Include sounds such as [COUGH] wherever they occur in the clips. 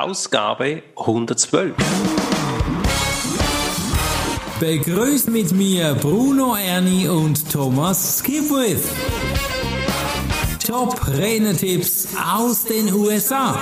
Ausgabe 112. Begrüßt mit mir Bruno Ernie und Thomas Skipwith. Top Renetipps aus den USA.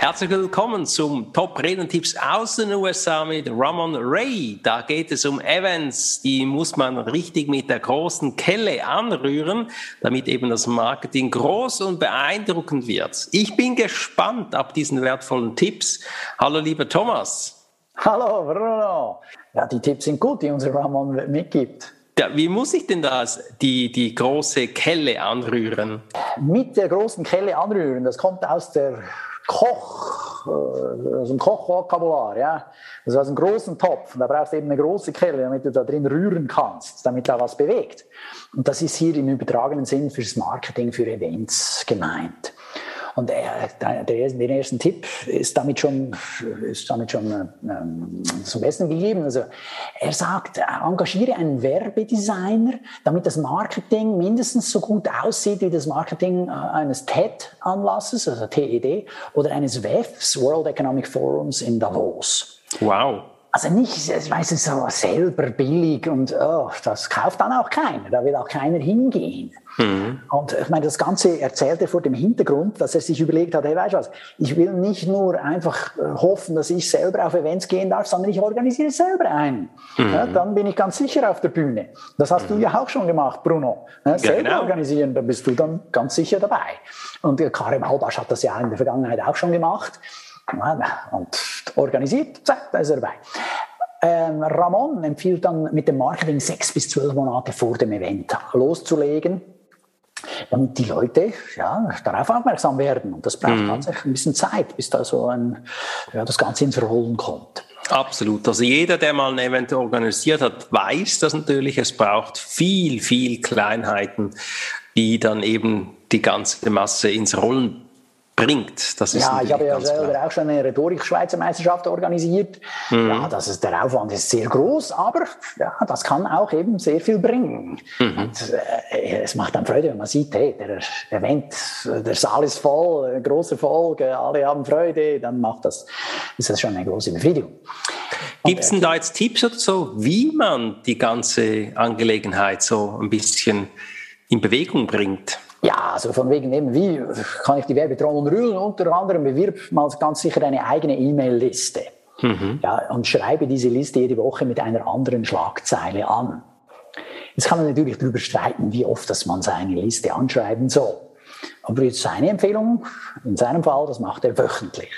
Herzlich willkommen zum Top Redentipps aus den USA mit Ramon Ray. Da geht es um Events, die muss man richtig mit der großen Kelle anrühren, damit eben das Marketing groß und beeindruckend wird. Ich bin gespannt ab diesen wertvollen Tipps. Hallo lieber Thomas. Hallo Bruno. Ja, die Tipps sind gut, die unser Ramon mitgibt. Ja, wie muss ich denn das, die, die große Kelle anrühren? Mit der großen Kelle anrühren, das kommt aus der Koch, äh, aus dem Kochvokabular, ja. Also aus einem großen Topf. Und da brauchst du eben eine große Kelle, damit du da drin rühren kannst, damit da was bewegt. Und das ist hier im übertragenen Sinn fürs Marketing, für Events gemeint. Und der, der, den ersten Tipp ist damit schon, ist damit schon ähm, zum Besten gegeben. Also er sagt, engagiere einen Werbedesigner, damit das Marketing mindestens so gut aussieht wie das Marketing äh, eines TED-Anlasses, also TED, oder eines WEFs, World Economic Forums in Davos. Wow. Also nicht, ich weiß es so selber billig und oh, das kauft dann auch keiner, da will auch keiner hingehen. Mhm. Und ich meine, das Ganze erzählt er vor dem Hintergrund, dass er sich überlegt hat, hey, weißt du was, ich will nicht nur einfach äh, hoffen, dass ich selber auf Events gehen darf, sondern ich organisiere selber ein. Mhm. Ja, dann bin ich ganz sicher auf der Bühne. Das hast mhm. du ja auch schon gemacht, Bruno. Ja, selber genau. organisieren, da bist du dann ganz sicher dabei. Und Karim Halbasch hat das ja in der Vergangenheit auch schon gemacht und organisiert, zack, da ist er dabei. Ähm, Ramon empfiehlt dann mit dem Marketing sechs bis zwölf Monate vor dem Event loszulegen, damit die Leute ja, darauf aufmerksam werden. Und das braucht mhm. tatsächlich ein bisschen Zeit, bis da so ein, ja, das Ganze ins Rollen kommt. Absolut. Also jeder, der mal ein Event organisiert hat, weiß das natürlich. Es braucht viel, viel Kleinheiten, die dann eben die ganze Masse ins Rollen bringt. Das ist ja, ich habe ja selber klar. auch schon eine Rhetorik-Schweizer Meisterschaft organisiert. Mhm. Ja, das ist, der Aufwand ist sehr groß, aber ja, das kann auch eben sehr viel bringen. Mhm. Und, äh, es macht dann Freude, wenn man sieht, hey, der Event, der Saal ist voll, großer Erfolg, alle haben Freude, dann macht das, ist das schon eine große Befriedigung. Gibt es denn da jetzt Tipps oder so, wie man die ganze Angelegenheit so ein bisschen in Bewegung bringt? Ja, also von wegen eben, wie kann ich die Werbetrommel rühren? Unter anderem bewirb mal ganz sicher eine eigene E-Mail-Liste. Mhm. Ja, und schreibe diese Liste jede Woche mit einer anderen Schlagzeile an. Jetzt kann man natürlich darüber streiten, wie oft dass man seine Liste anschreiben soll. Aber jetzt seine Empfehlung, in seinem Fall, das macht er wöchentlich.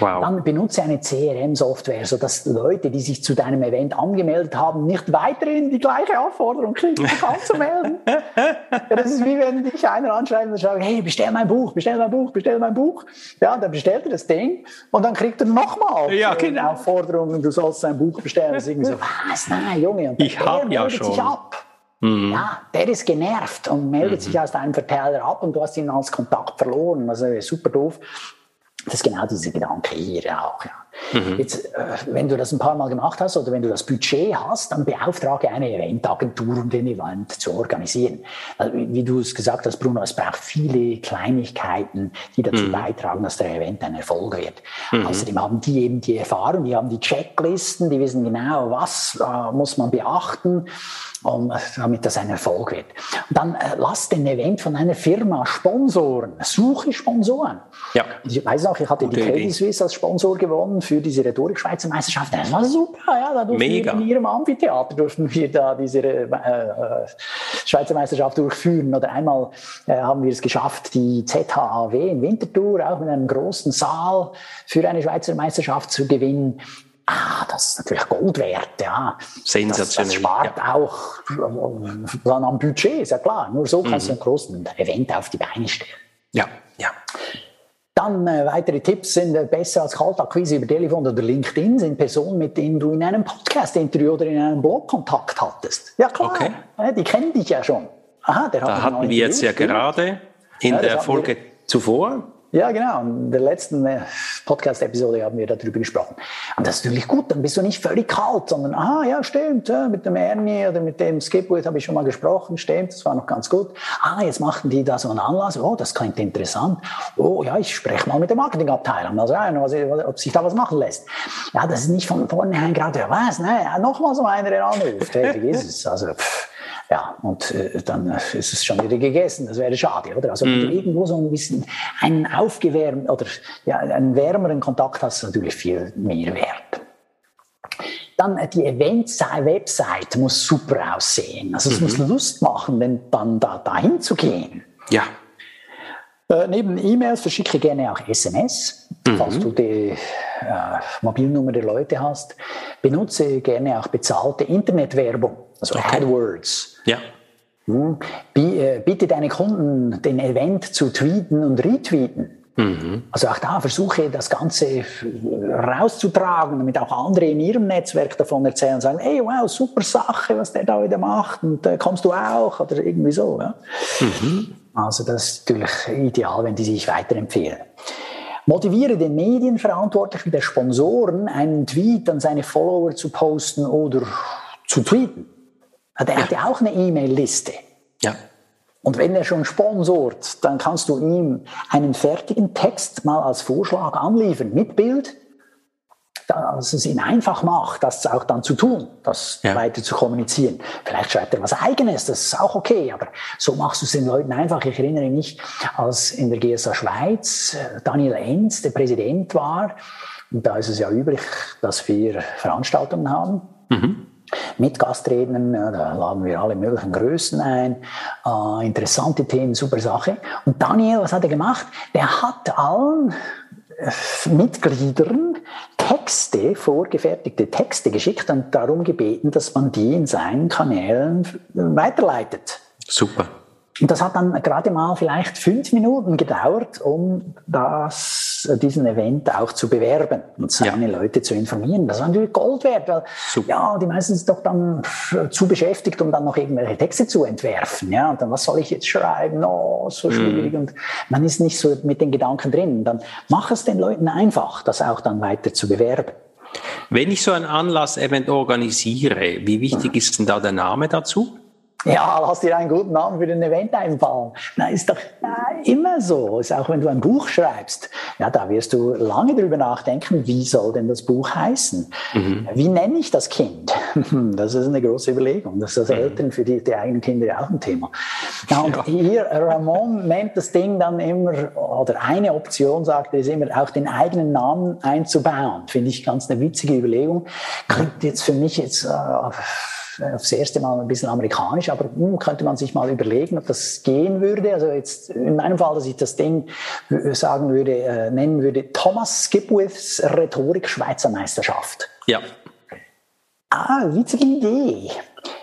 Wow. Dann benutze eine CRM-Software, sodass Leute, die sich zu deinem Event angemeldet haben, nicht weiterhin die gleiche Aufforderung kriegen, sich anzumelden. [LAUGHS] ja, das ist wie wenn dich einer anschreibt und sagt, hey, bestell mein Buch, bestell mein Buch, bestell mein Buch. Ja, dann bestellt er das Ding und dann kriegt er nochmal ja, genau. eine Aufforderung, du sollst sein Buch bestellen. Das ist irgendwie so, [LAUGHS] was, nein, Junge, und ich habe ja schon. Sich ab. Mhm. Ja, der ist genervt und meldet mhm. sich aus deinem Verteiler ab und du hast ihn als Kontakt verloren. Also super doof. Das ist genau diese Gedanke hier auch. Ja. Mhm. Jetzt, äh, wenn du das ein paar Mal gemacht hast oder wenn du das Budget hast, dann beauftrage eine Eventagentur, um den Event zu organisieren. Wie du es gesagt hast, Bruno, es braucht viele Kleinigkeiten, die dazu mhm. beitragen, dass der Event ein Erfolg wird. Mhm. Außerdem haben die eben die Erfahrung, die haben die Checklisten, die wissen genau, was äh, muss man beachten um, damit das ein Erfolg wird. Und dann äh, lass den Event von einer Firma sponsoren, suche Sponsoren. Ja. Ich weiß noch, ich hatte Gute die Credit Suisse als Sponsor gewonnen für diese Rhetorik-Schweizer Meisterschaft. Das war super, ja, da durften Mega. wir in ihrem Amphitheater durften wir da diese äh, äh, Schweizer Meisterschaft durchführen. Oder einmal äh, haben wir es geschafft, die ZHAW in Winterthur auch mit einem großen Saal für eine Schweizer Meisterschaft zu gewinnen. Ah, das ist natürlich Gold wert, ja. Sensationell. Das, das spart ja. auch dann am Budget, ist ja klar. Nur so kannst mhm. du einen großen Event auf die Beine stellen. Ja, ja. Dann äh, weitere Tipps sind äh, besser als Kaltakquise über Telefon oder LinkedIn, sind Personen, mit denen du in einem Podcast-Interview oder in einem Blog Kontakt hattest. Ja klar, okay. äh, die kennen dich ja schon. Aha, der hat da hatten wir jetzt ja gerade in ja, der Folge zuvor Ja, genau. In der letzten äh, Podcast-Episode haben wir darüber gesprochen. Und das ist natürlich gut, dann bist du nicht völlig kalt, sondern, ah, ja, stimmt, ja, mit dem Ernie oder mit dem Skipwood habe ich schon mal gesprochen, stimmt, das war noch ganz gut. Ah, jetzt machten die da so einen Anlass, oh, das klingt interessant. Oh, ja, ich spreche mal mit der Marketingabteilung, mal sagen, was, ob sich da was machen lässt. Ja, das ist nicht von vornherein gerade, ja, was, ne, noch mal so einer, der anruft. Fertig ist es. Also, pff. Ja, und äh, dann ist es schon wieder gegessen. Das wäre schade, oder? Also, wenn du mhm. irgendwo so ein bisschen einen aufgewärmten oder ja, einen wärmeren Kontakt hast, ist natürlich viel mehr wert. Dann äh, die Event-Website muss super aussehen. Also es mhm. muss Lust machen, denn dann da dahin zu gehen. Ja. Äh, neben E-Mails verschicke gerne auch SMS, mhm. falls du die äh, Mobilnummer der Leute hast. Benutze gerne auch bezahlte Internetwerbung, also okay. AdWords. Ja. Hm. Äh, bitte deine Kunden, den Event zu tweeten und retweeten. Mhm. Also auch da versuche das Ganze rauszutragen, damit auch andere in ihrem Netzwerk davon erzählen und sagen, hey, wow, super Sache, was der da wieder macht und äh, kommst du auch oder irgendwie so. Ja? Mhm. Also das ist natürlich ideal, wenn die sich weiterempfehlen. Motiviere den Medienverantwortlichen der Sponsoren, einen Tweet an seine Follower zu posten oder zu tweeten. Der ja. hat ja auch eine E-Mail-Liste. Ja. Und wenn er schon sponsort, dann kannst du ihm einen fertigen Text mal als Vorschlag anliefern mit Bild, dass es ihn einfach macht, das auch dann zu tun, das ja. weiter zu kommunizieren. Vielleicht schreibt er was Eigenes, das ist auch okay, aber so machst du es den Leuten einfach. Ich erinnere mich, als in der GSA Schweiz äh, Daniel Enz der Präsident war, und da ist es ja üblich, dass wir Veranstaltungen haben. Mhm mit Gastrednern, da laden wir alle möglichen Größen ein, äh, interessante Themen, super Sache. Und Daniel, was hat er gemacht? Der hat allen äh, Mitgliedern Texte, vorgefertigte Texte geschickt und darum gebeten, dass man die in seinen Kanälen weiterleitet. Super. Und das hat dann gerade mal vielleicht fünf Minuten gedauert, um das, diesen Event auch zu bewerben und seine ja. Leute zu informieren. Das war natürlich Gold wert, weil Super. ja, die meisten sind doch dann zu beschäftigt, um dann noch irgendwelche Texte zu entwerfen. Ja, und dann, was soll ich jetzt schreiben? Oh, so mhm. schwierig. Mm. Und man ist nicht so mit den Gedanken drin. Dann mach es den Leuten einfach, das auch dann weiter zu bewerben. Wenn ich so ein Anlass-Event organisiere, wie wichtig ist denn da der Name dazu? Ja, lass dir einen guten Namen für den Event einfallen. Na, ist doch immer so. Ist auch wenn du ein Buch schreibst, ja, da wirst du lange drüber nachdenken, wie soll denn das Buch heißen? Mhm. Wie nenne ich das Kind? [LAUGHS] Das ist eine große Überlegung. Das ist als mhm. Eltern für die, die eigenen Kinder ja auch ein Thema. Ja, und ja. hier, Ramon nennt das Ding dann immer, oder eine Option, sagt er, ist immer, auch den eigenen Namen einzubauen. Finde ich ganz eine witzige Überlegung. Klingt jetzt für mich jetzt, äh, aufs erste Mal ein bisschen amerikanisch, aber hm, könnte man sich mal überlegen, ob das gehen würde. Also jetzt in meinem Fall, dass ich das Ding äh, sagen würde, äh, nennen würde, Thomas Skipwiths Rhetorik Schweizer Meisterschaft. Ja. Ah, witzige Idee.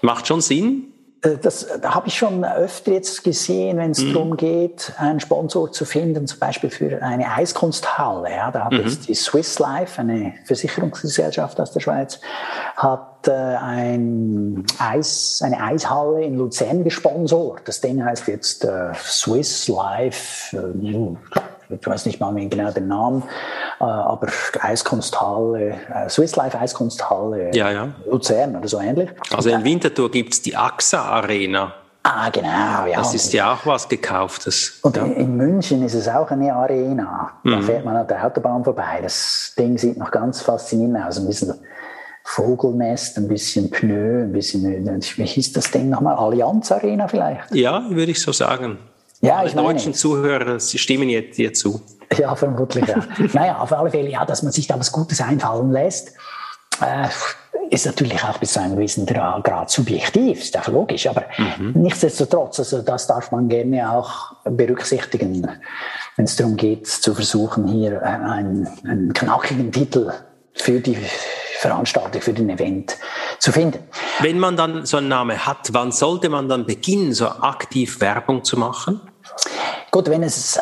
Macht schon Sinn. Äh, das da habe ich schon öfter jetzt gesehen, wenn es mhm. darum geht, einen Sponsor zu finden, zum Beispiel für eine Eiskunsthalle. Ja, da hat mhm. jetzt die Swiss Life, eine Versicherungsgesellschaft aus der Schweiz, hat äh, ein Eis, eine Eishalle in Luzern gesponsort. Das Ding heißt jetzt äh, Swiss Life. Äh, ich weiß nicht mal mehr genau den Namen, aber Eiskunsthalle, Swiss Life Eiskunsthalle ja, ja. Luzern oder so ähnlich. Also in Winterthur gibt es die AXA Arena. Ah, genau, ja. Das ist ja auch was Gekauftes. Und ja. in München ist es auch eine Arena. Da mhm. fährt man an der Autobahn vorbei. Das Ding sieht noch ganz faszinierend aus. Ein bisschen Vogelnest, ein bisschen Pneu, ein bisschen, wie hieß das Ding nochmal? Allianz Arena vielleicht? Ja, würde ich so sagen. Ja, Alle ich meine, deutschen Zuhörer, sie stimmen jetzt dir zu. Ja, vermutlich. Ja. [LAUGHS] naja, auf alle Fälle, ja, dass man sich da was Gutes einfallen lässt, äh, ist natürlich auch bis zu einem gewissen Grad subjektiv, ist auch logisch. Aber mhm. nichtsdestotrotz, also das darf man gerne auch berücksichtigen, wenn es darum geht, zu versuchen, hier einen, einen knackigen Titel für die Veranstaltung, für den Event zu finden. Wenn man dann so einen Namen hat, wann sollte man dann beginnen, so aktiv Werbung zu machen? Gut, wenn es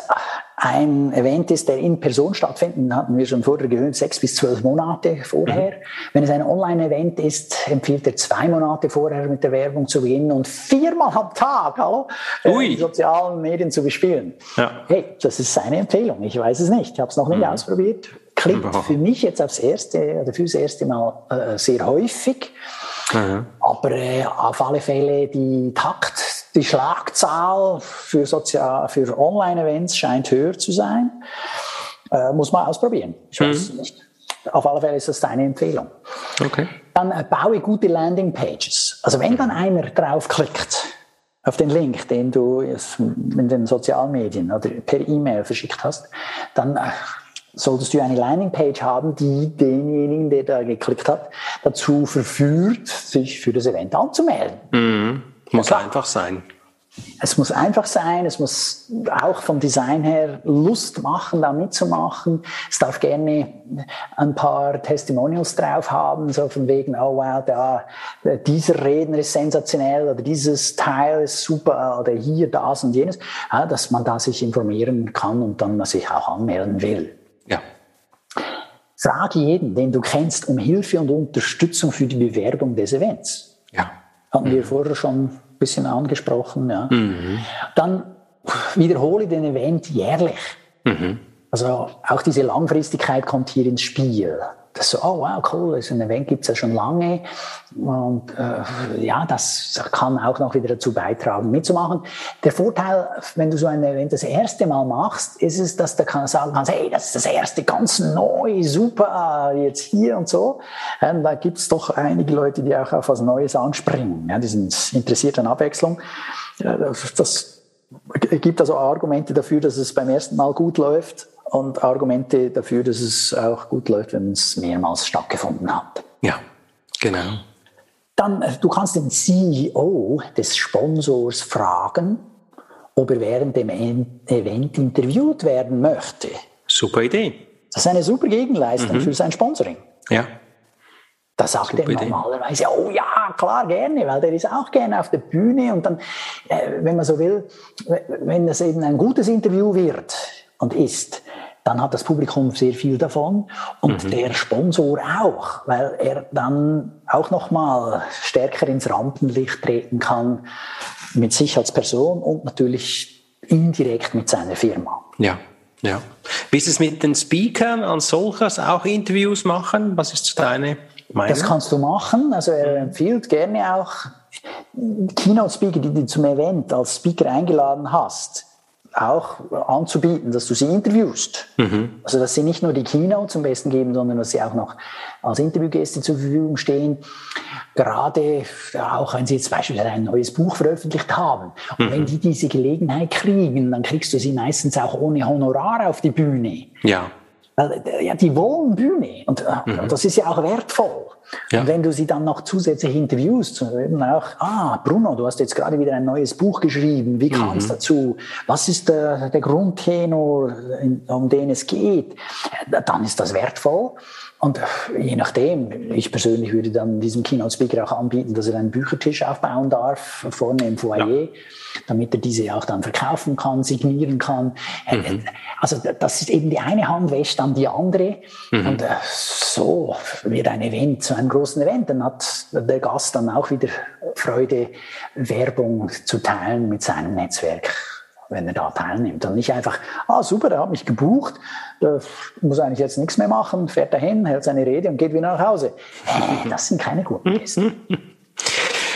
ein Event ist, der in Person stattfindet, hatten wir schon vorher gehört, sechs bis zwölf Monate vorher. Mhm. Wenn es ein Online-Event ist, empfiehlt er zwei Monate vorher mit der Werbung zu beginnen und viermal am Tag, hallo, äh, die sozialen Medien zu bespielen. Ja. Hey, das ist seine Empfehlung. Ich weiß es nicht. Ich habe es noch nicht mhm. ausprobiert. Klingt für mich jetzt aufs erste oder fürs erste Mal äh, sehr häufig. Mhm. Aber äh, auf alle Fälle die Takt, die Schlagzahl für, Sozial für Online-Events scheint höher zu sein. Äh, muss man ausprobieren. Ich weiß mhm. nicht. Auf alle Fälle ist das deine Empfehlung. Okay. Dann äh, baue gute Landing-Pages. Also wenn dann einer draufklickt auf den Link, den du in den sozialen Medien oder per E-Mail verschickt hast, dann äh, solltest du eine Landingpage haben, die denjenigen, der da geklickt hat, dazu verführt, sich für das Event anzumelden. Mhm. Muss ja, einfach sein. Es muss einfach sein, es muss auch vom Design her Lust machen, da mitzumachen. Es darf gerne ein paar Testimonials drauf haben, so von wegen, oh wow, da, dieser Redner ist sensationell oder dieses Teil ist super oder hier das und jenes, ja, dass man da sich informieren kann und dann sich auch anmelden will. Frage jeden, den du kennst, um Hilfe und Unterstützung für die Bewerbung des Events. Ja. Hatten mhm. wir vorher schon ein bisschen angesprochen. Ja. Mhm. Dann wiederhole den Event jährlich. Mhm. Also auch diese Langfristigkeit kommt hier ins Spiel das so, oh wow, cool, so ein Event gibt's ja schon lange. Und äh, ja, das kann auch noch wieder dazu beitragen, mitzumachen. Der Vorteil, wenn du so ein Event das erste Mal machst, ist es, dass du kann sagen kannst, hey, das ist das erste, ganz neu, super, jetzt hier und so. Ähm, da gibt's doch einige Leute, die auch auf was Neues anspringen. Ja, die sind interessiert an Abwechslung. Das gibt also Argumente dafür, dass es beim ersten Mal gut läuft und Argumente dafür, dass es auch gut läuft, wenn es mehrmals stattgefunden hat. Ja, genau. Dann, äh, du kannst den CEO des Sponsors fragen, ob er während dem Event interviewt werden möchte. Super Idee. Das ist eine super Gegenleistung mhm. für sein Sponsoring. Ja. Da sagt super er normalerweise, Idee. oh ja, klar, gerne, weil der ist auch gerne auf der Bühne und dann, äh, wenn man so will, wenn es eben ein gutes Interview wird und ist, dann hat das Publikum sehr viel davon und mhm. der Sponsor auch, weil er dann auch noch mal stärker ins Rampenlicht treten kann mit sich als Person und natürlich indirekt mit seiner Firma. Ja. Ja. Wie ist es mit den Speakern als solches auch Interviews machen? Was ist deine Meinung? Das kannst du machen. Also er empfiehlt gerne auch Keynote-Speaker, die du zum Event als Speaker eingeladen hast, auch anzubieten, dass du sie interviewst. Mhm. Also dass sie nicht nur die Keynote zum Besten geben, sondern dass sie auch noch als Interviewgäste zur Verfügung stehen. Gerade auch wenn sie jetzt beispielsweise ein neues Buch veröffentlicht haben. Und mhm. wenn die diese Gelegenheit kriegen, dann kriegst du sie meistens auch ohne Honorar auf die Bühne. Ja. Weil ja, die wollen Bühne und, äh, mhm. das ist ja auch wertvoll. Ja. Und wenn du sie dann noch zusätzlich interviewst, dann auch, ah, Bruno, du hast jetzt gerade wieder ein neues Buch geschrieben, wie kam es mhm. dazu? Was ist der, der Grundtenor, um den es geht? Dann ist das wertvoll. Und je nachdem, ich persönlich würde dann diesem Keynote-Speaker auch anbieten, dass er einen Büchertisch aufbauen darf, vorne im Foyer, ja. damit er diese auch dann verkaufen kann, signieren kann. Mhm. Also das ist eben die eine Hand wäscht dann die andere. Mhm. Und äh, so wird ein Event zu einem großen Event. Dann hat der Gast dann auch wieder Freude, Werbung zu teilen mit seinem Netzwerk wenn er da teilnimmt. Und nicht einfach, ah super, er hat mich gebucht, der muss eigentlich jetzt nichts mehr machen, fährt dahin, hält seine Rede und geht wieder nach Hause. Das sind keine guten Gäste. [LAUGHS]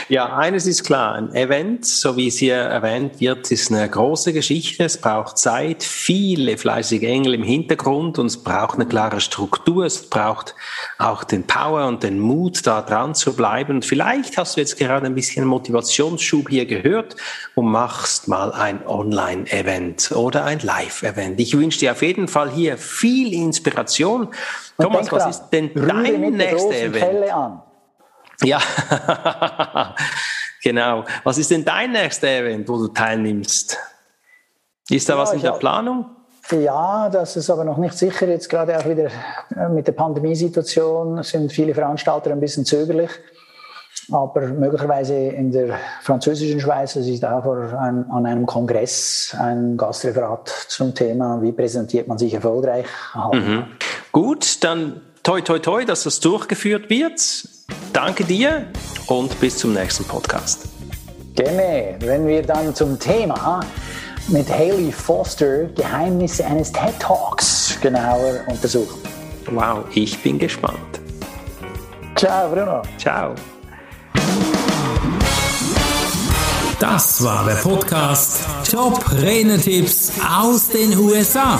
Ja, eines ist klar, ein Event, so wie es hier erwähnt wird, ist eine große Geschichte. Es braucht Zeit, viele fleißige Engel im Hintergrund und es braucht eine klare Struktur. Es braucht auch den Power und den Mut, da dran zu bleiben. Und vielleicht hast du jetzt gerade ein bisschen Motivationsschub hier gehört und machst mal ein Online-Event oder ein Live-Event. Ich wünsche dir auf jeden Fall hier viel Inspiration. Und Thomas, was ist denn dein nächster Event? Ja, [LAUGHS] genau. Was ist denn dein nächster Event, wo du teilnimmst? Ist da ja, was in der Planung? Ja, das ist aber noch nicht sicher. Jetzt gerade auch wieder äh, mit der Pandemiesituation sind viele Veranstalter ein bisschen zögerlich. aber möglicherweise in der französischen Schweiz, dass ich da ein, an einem Kongress ein Gastreferat zum Thema, wie präsentiert man sich erfolgreich. Mhm. Gut, dann toi toi toi, dass das durchgeführt wird. Danke dir und bis zum nächsten Podcast. Gerne, wenn wir dann zum Thema mit Haley Foster Geheimnisse eines TED Talks genauer untersuchen. Wow, ich bin gespannt. Ciao, Bruno. Ciao. Das war der Podcast Top Renetipps aus den USA.